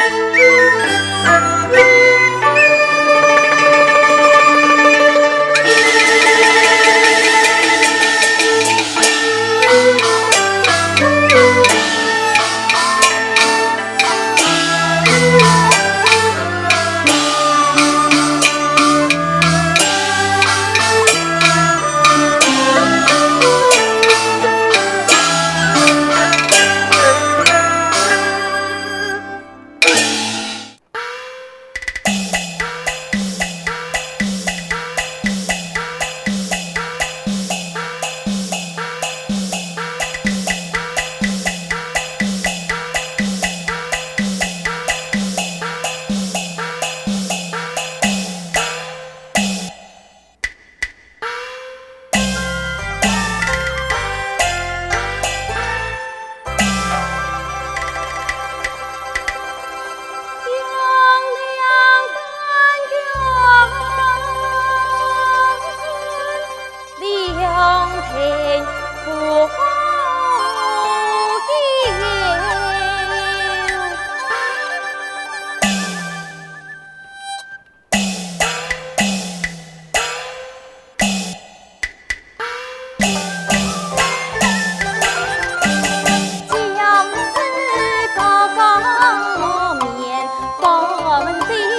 Música 我们可以。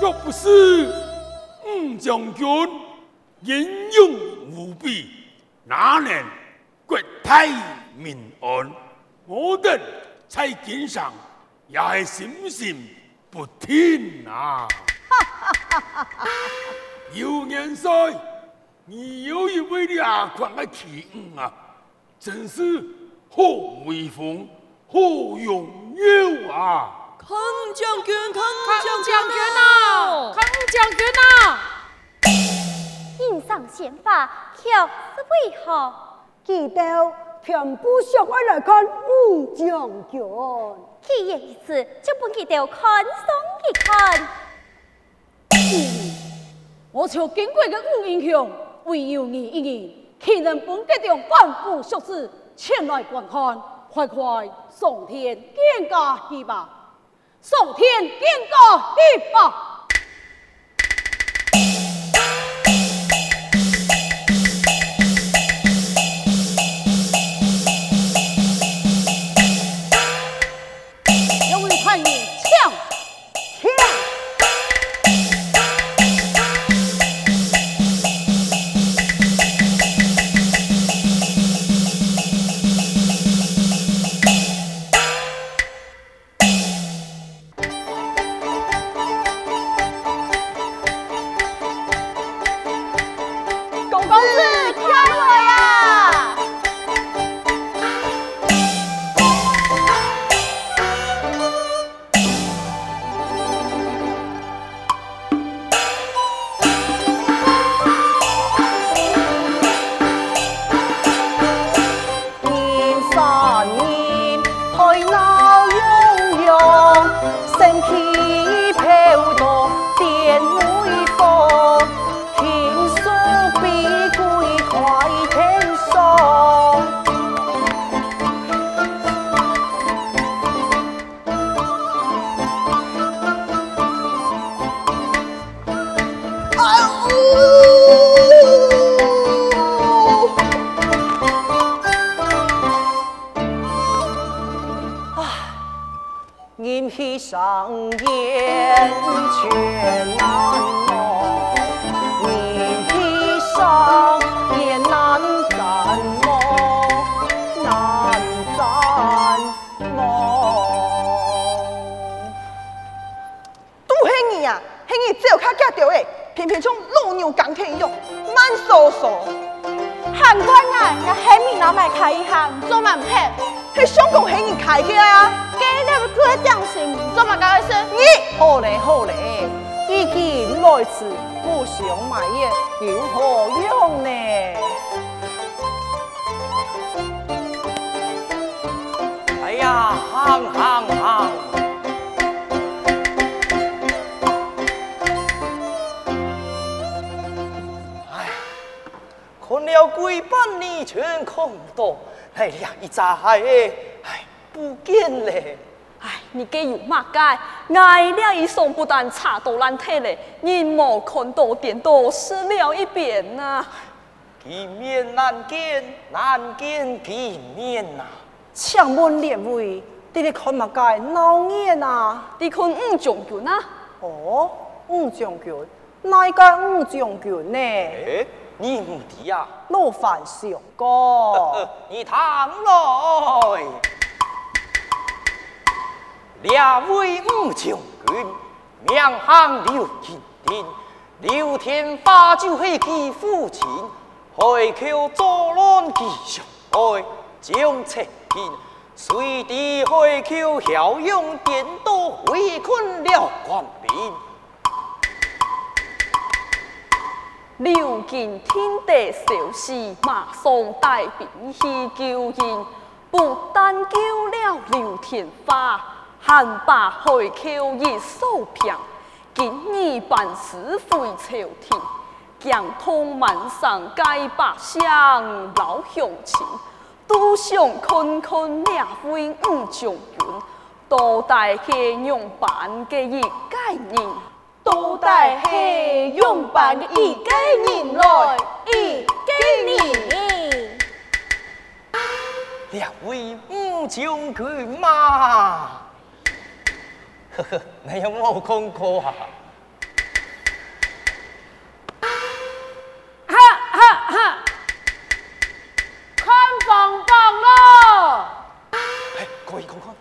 若不是吴将军英勇无比，哪能国泰民安？我等在井上也是心心不宁啊！有年岁，你有一位你阿官的奇恩啊，真是好威风，好荣耀啊！康将军，康将军啊，康将军啊！迎上宪法，却是为何？记得全部上来来看武将军。去言一次，就本记得看上一看。嗯、我朝经过的武英雄，唯有你一人，岂能本记得反复学子前来观看？快快上天见驾去吧！上天见驾去吧！上宴全难忘，饮喜上宴难暂忘，难暂忘。都是你呀，是你走卡家掉的，偏偏像老牛钢铁一样慢嗦嗦。韩官啊，那黑米老买开一行，做满配，是香港是你开的啊？佢讲什做乜搞事？你好嘞好嘞，已经来迟，不想买嘢有何用呢？哎呀，行行行！哎，看了几百年全看不到，哎呀，一眨眼，哎，不见了。唉，你给有嘛解？挨了一双不但查到烂体嘞，你莫看到点都失了一遍呐、啊。见面难见，难见见面呐、啊。请问两位，你哋看嘛解闹眼呐？你看五将军啊？哦，五将军，哪一个五将军呢？哎，你唔知啊？老范上过。你躺来。两位吴将军，名喊刘金定，刘天发就是其父亲，海口作乱其上爱，将赤平，随地海口骁勇颠倒，围困了官兵。刘金听得消息，马上带兵去救援，不但救了刘天发。还把海口一扫平，今日办事回朝廷，将通满上街百姓老乡亲，都想看看两位吴将军，到底是用办的一概人，到底是用办的一概人来一概人，两位吴将军嘛。呵呵，你有冇看过啊？哈哈哈！看房房咯！哎，可以看看。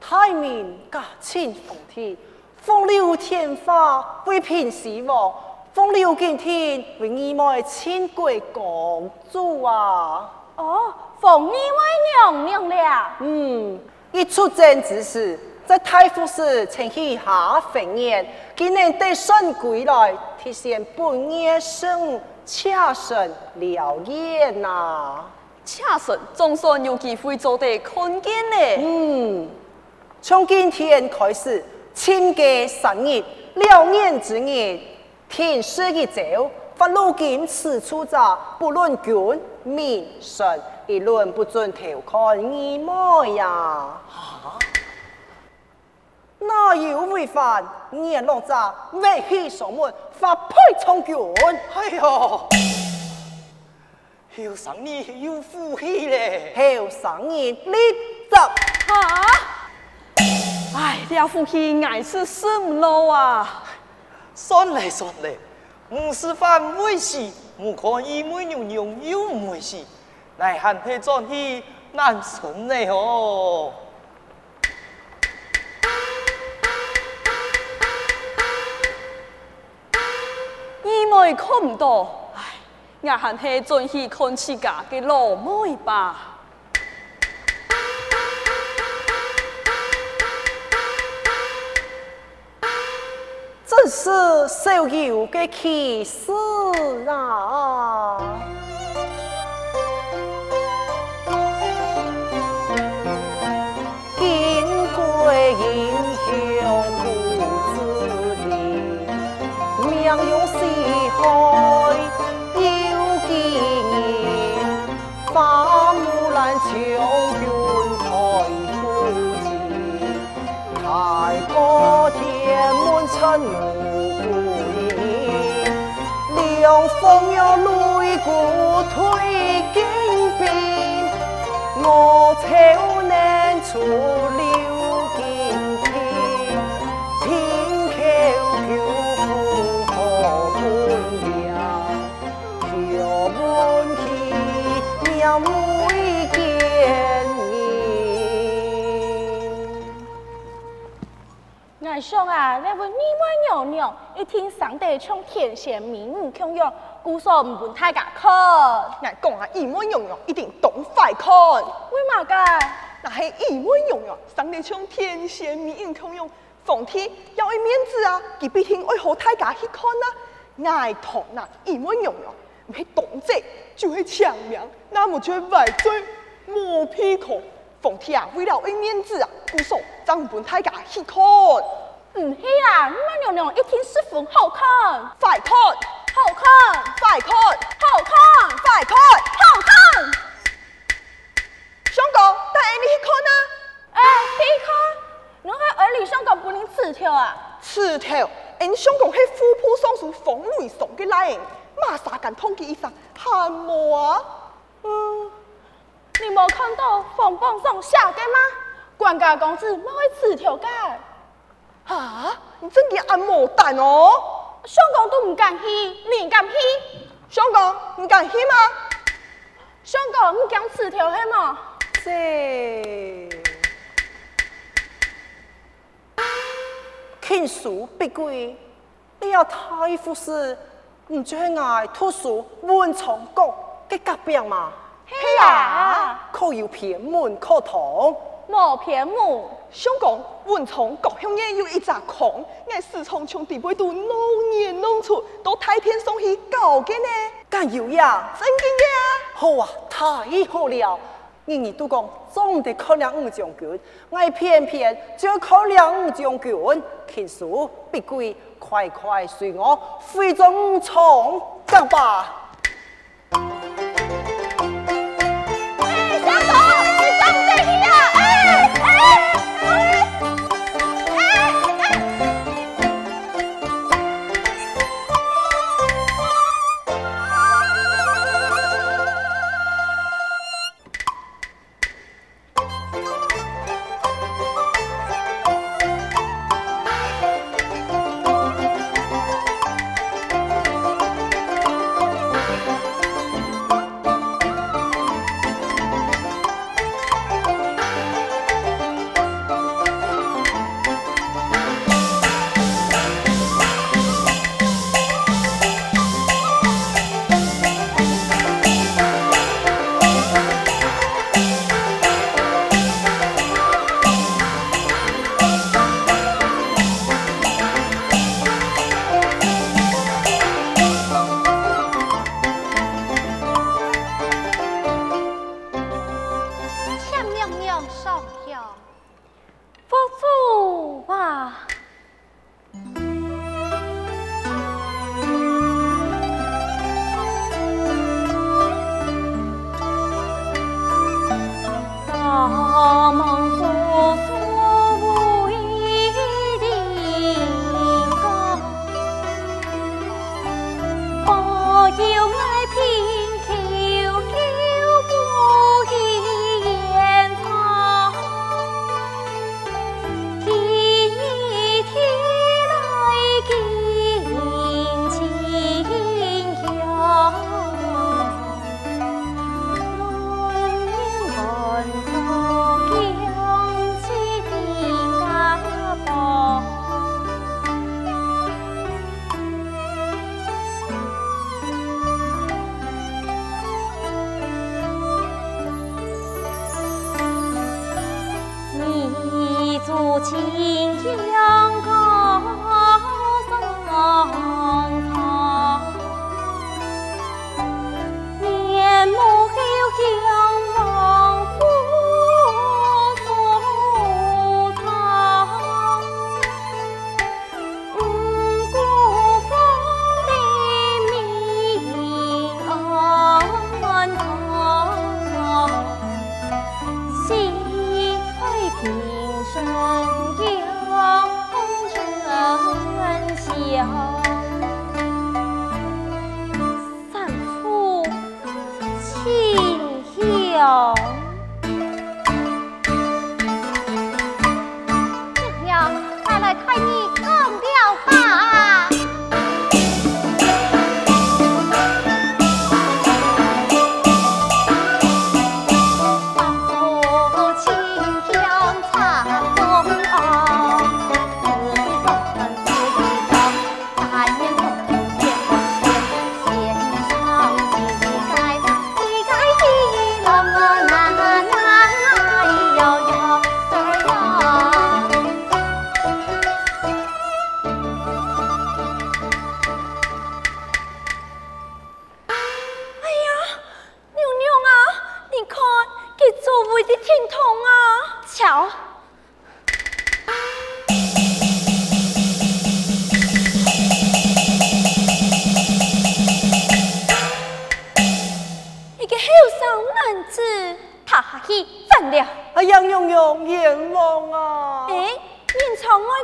太明驾亲奉天。风流天花为平死亡，风流今天为你妹千贵公主啊！哦，风你为娘娘了。嗯，一出征之时，在太傅寺请许下婚宴，今年得顺归来，提现本业生妾身了言呐。妾身总算有机会做得看见呢。嗯，从今天开始。亲家三日，两年之日，天师一走，发如今此处者，不论君民神，一律不准偷看你么呀？啊？哪有违反？年老者为戏上门，发配充军。哎呦，后生你有福气嘞！后生你立则啊！哎，了夫妻，爱是什么路啊？算了算了，不是犯没事，不可以每娘娘有为事，来喊他转去难存的哦。伊妹看到，哎，我喊他转去看自家的老妹吧。是少有的气势啊！鼓退京兵，我朝南出留京天，平口求富可本了，求门去鸟兄啊，那位美美娘娘一听上帝唱天仙明语腔样，姑嫂唔问太家看。俺讲啊，美美娘娘一定懂快看。为嘛个？那系美美娘娘上帝唱天仙明语腔样，奉天要爱面子啊，佢必定爱好太家去看啊。爱同那美美娘娘唔系动者，就系长命，那么就坏嘴磨屁股。奉天啊，为了爱面子啊，姑嫂怎唔问大家去看？唔系啦，美美娘娘一听十分好看，快看，好看，快看，好看，快看，好看。相公，带你去看啊！哎，去看，你喺儿女相公不能刺条啊？刺条，因相公系富婆双属风雷送嘅来，马上间通缉一声，喊我啊！嗯，你冇看到凤榜上写嘅吗？管家公子冇会刺条嘅。啊！你真嘅按摩蛋哦！相公都唔敢去，你敢去？相公，你敢去吗？相公，你敢刺条黑吗？这倾书必贵，你要太服侍，唔就系爱读书文昌宫嘅隔壁嘛？系啊，可有偏门可通？冇偏门。相公，文昌国乡也有一只空，我时常从地背度弄年弄出，到太天上去搞嘅呢。敢有呀？真嘅呀！好啊，太好了！人人都讲总得考量五将军，我偏偏就考量五将军。倾书必归，快快随我回中从走吧。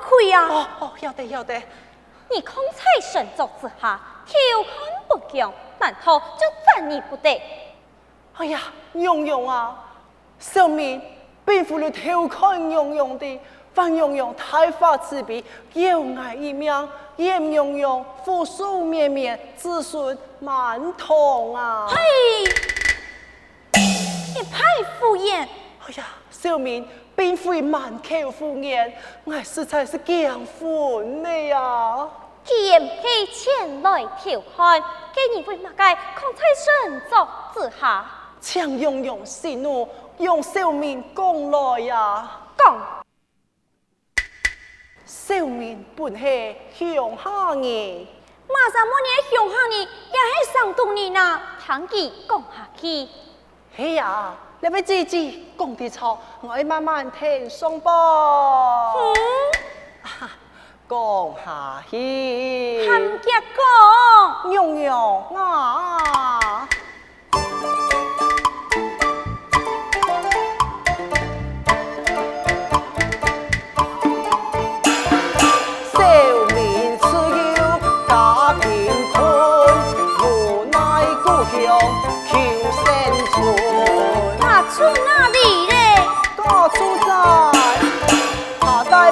亏啊！哦哦，晓得晓得。你空在神族之下，调侃不强，难道就站你不得？哎呀，蓉蓉啊，小明并非你调侃蓉蓉的，范蓉蓉太发慈悲，有爱一命，严蓉蓉福寿绵绵，子孙满堂啊！嘿，你太敷衍！哎呀，小民并非满口胡言，我实在是讲欢的呀。既然他前来调侃，既然会马街空在神作之下，请蓉蓉息怒，用小民讲来呀。讲，小民本系乡下人，马上么年乡下人也系上东人呐，听佢讲下去。嘿呀，你要自己讲的错，我慢慢听上噃。嗯，讲下去。含夹讲，娘娘啊。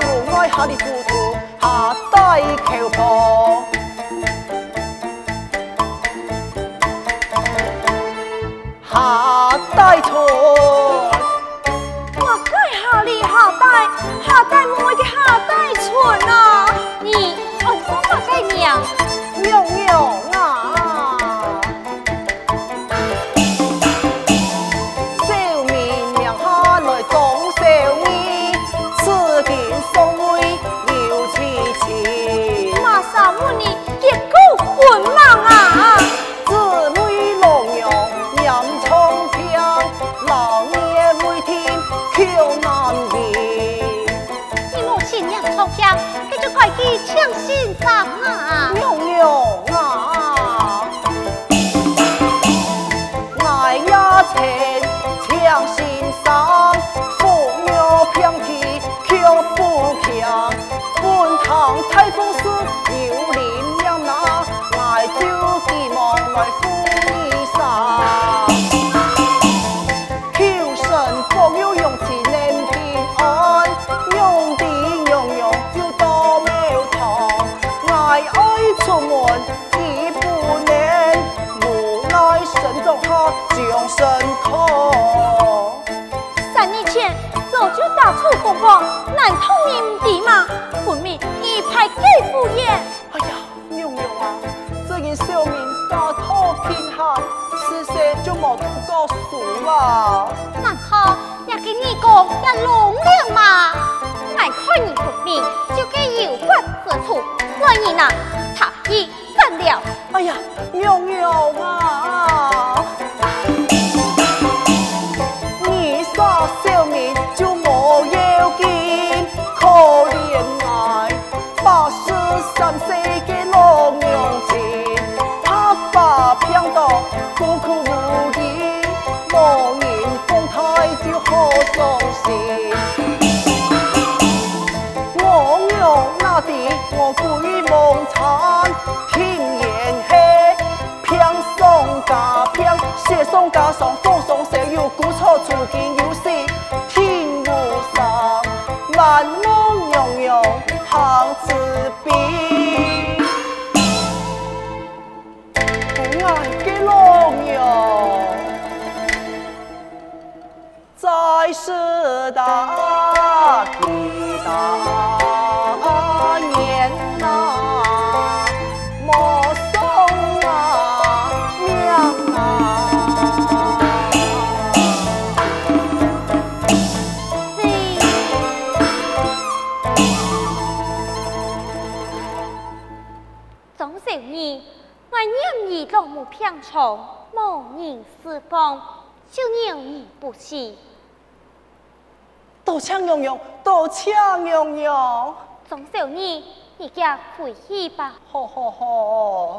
下大门外下的糊涂，下大桥旁，请欣赏啊，蓉蓉啊，告诉啦。难道也跟你讲也弄了吗？爱看你不明，就给有关之处。所以呢，他已分了。我鬼。梦残老母偏宠，无人侍奉，就让你不喜。多抢蓉蓉，多抢蓉蓉。总小你，你家回去吧。好好好。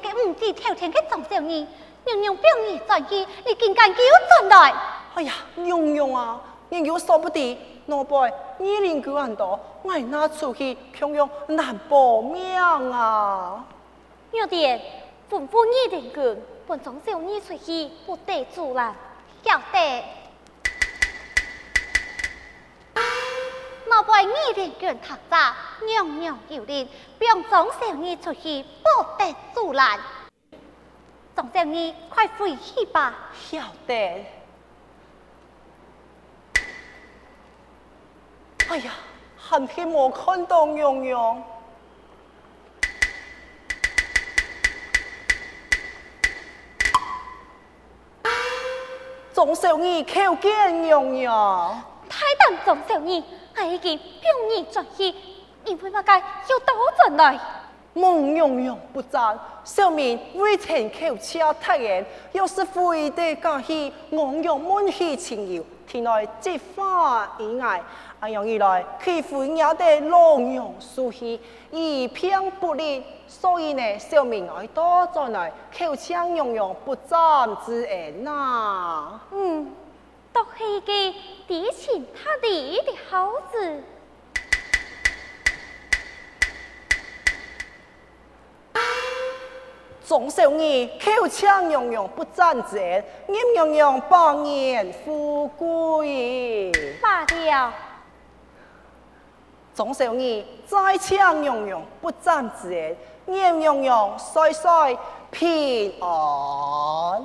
嘅五弟挑天嘅总少年，娘娘表儿在意，你竟敢叫进来？哎呀，娘娘啊，娘娘说不得，老辈，二零九万多，我拿出去平庸难保命啊！有点吩咐二零九，本总少你出去不得阻拦，晓得。老辈二零九他咋，娘娘有令，让总少你出去不得阻拦。总少年，快回去吧。晓得。哎呀，寒天没看到娘娘。总少年求见娘娘。太等总少年，我已经表儿在意，因为乜解要多进来？孟娘娘不赞，小明未曾口车太严，要是非得假戏，昂扬满戏情游，天来即花意外。安阳以来，欺负也得狼阳书戏，一片不利，所以呢，小明爱多在内，口腔娘娘不赞之言呐。嗯，都是个低情他地的好子。总少年口腔融融不赞之言，念娘娘百年富贵。罢了。总少年在腔娘娘不赞之言，念娘娘岁岁平安。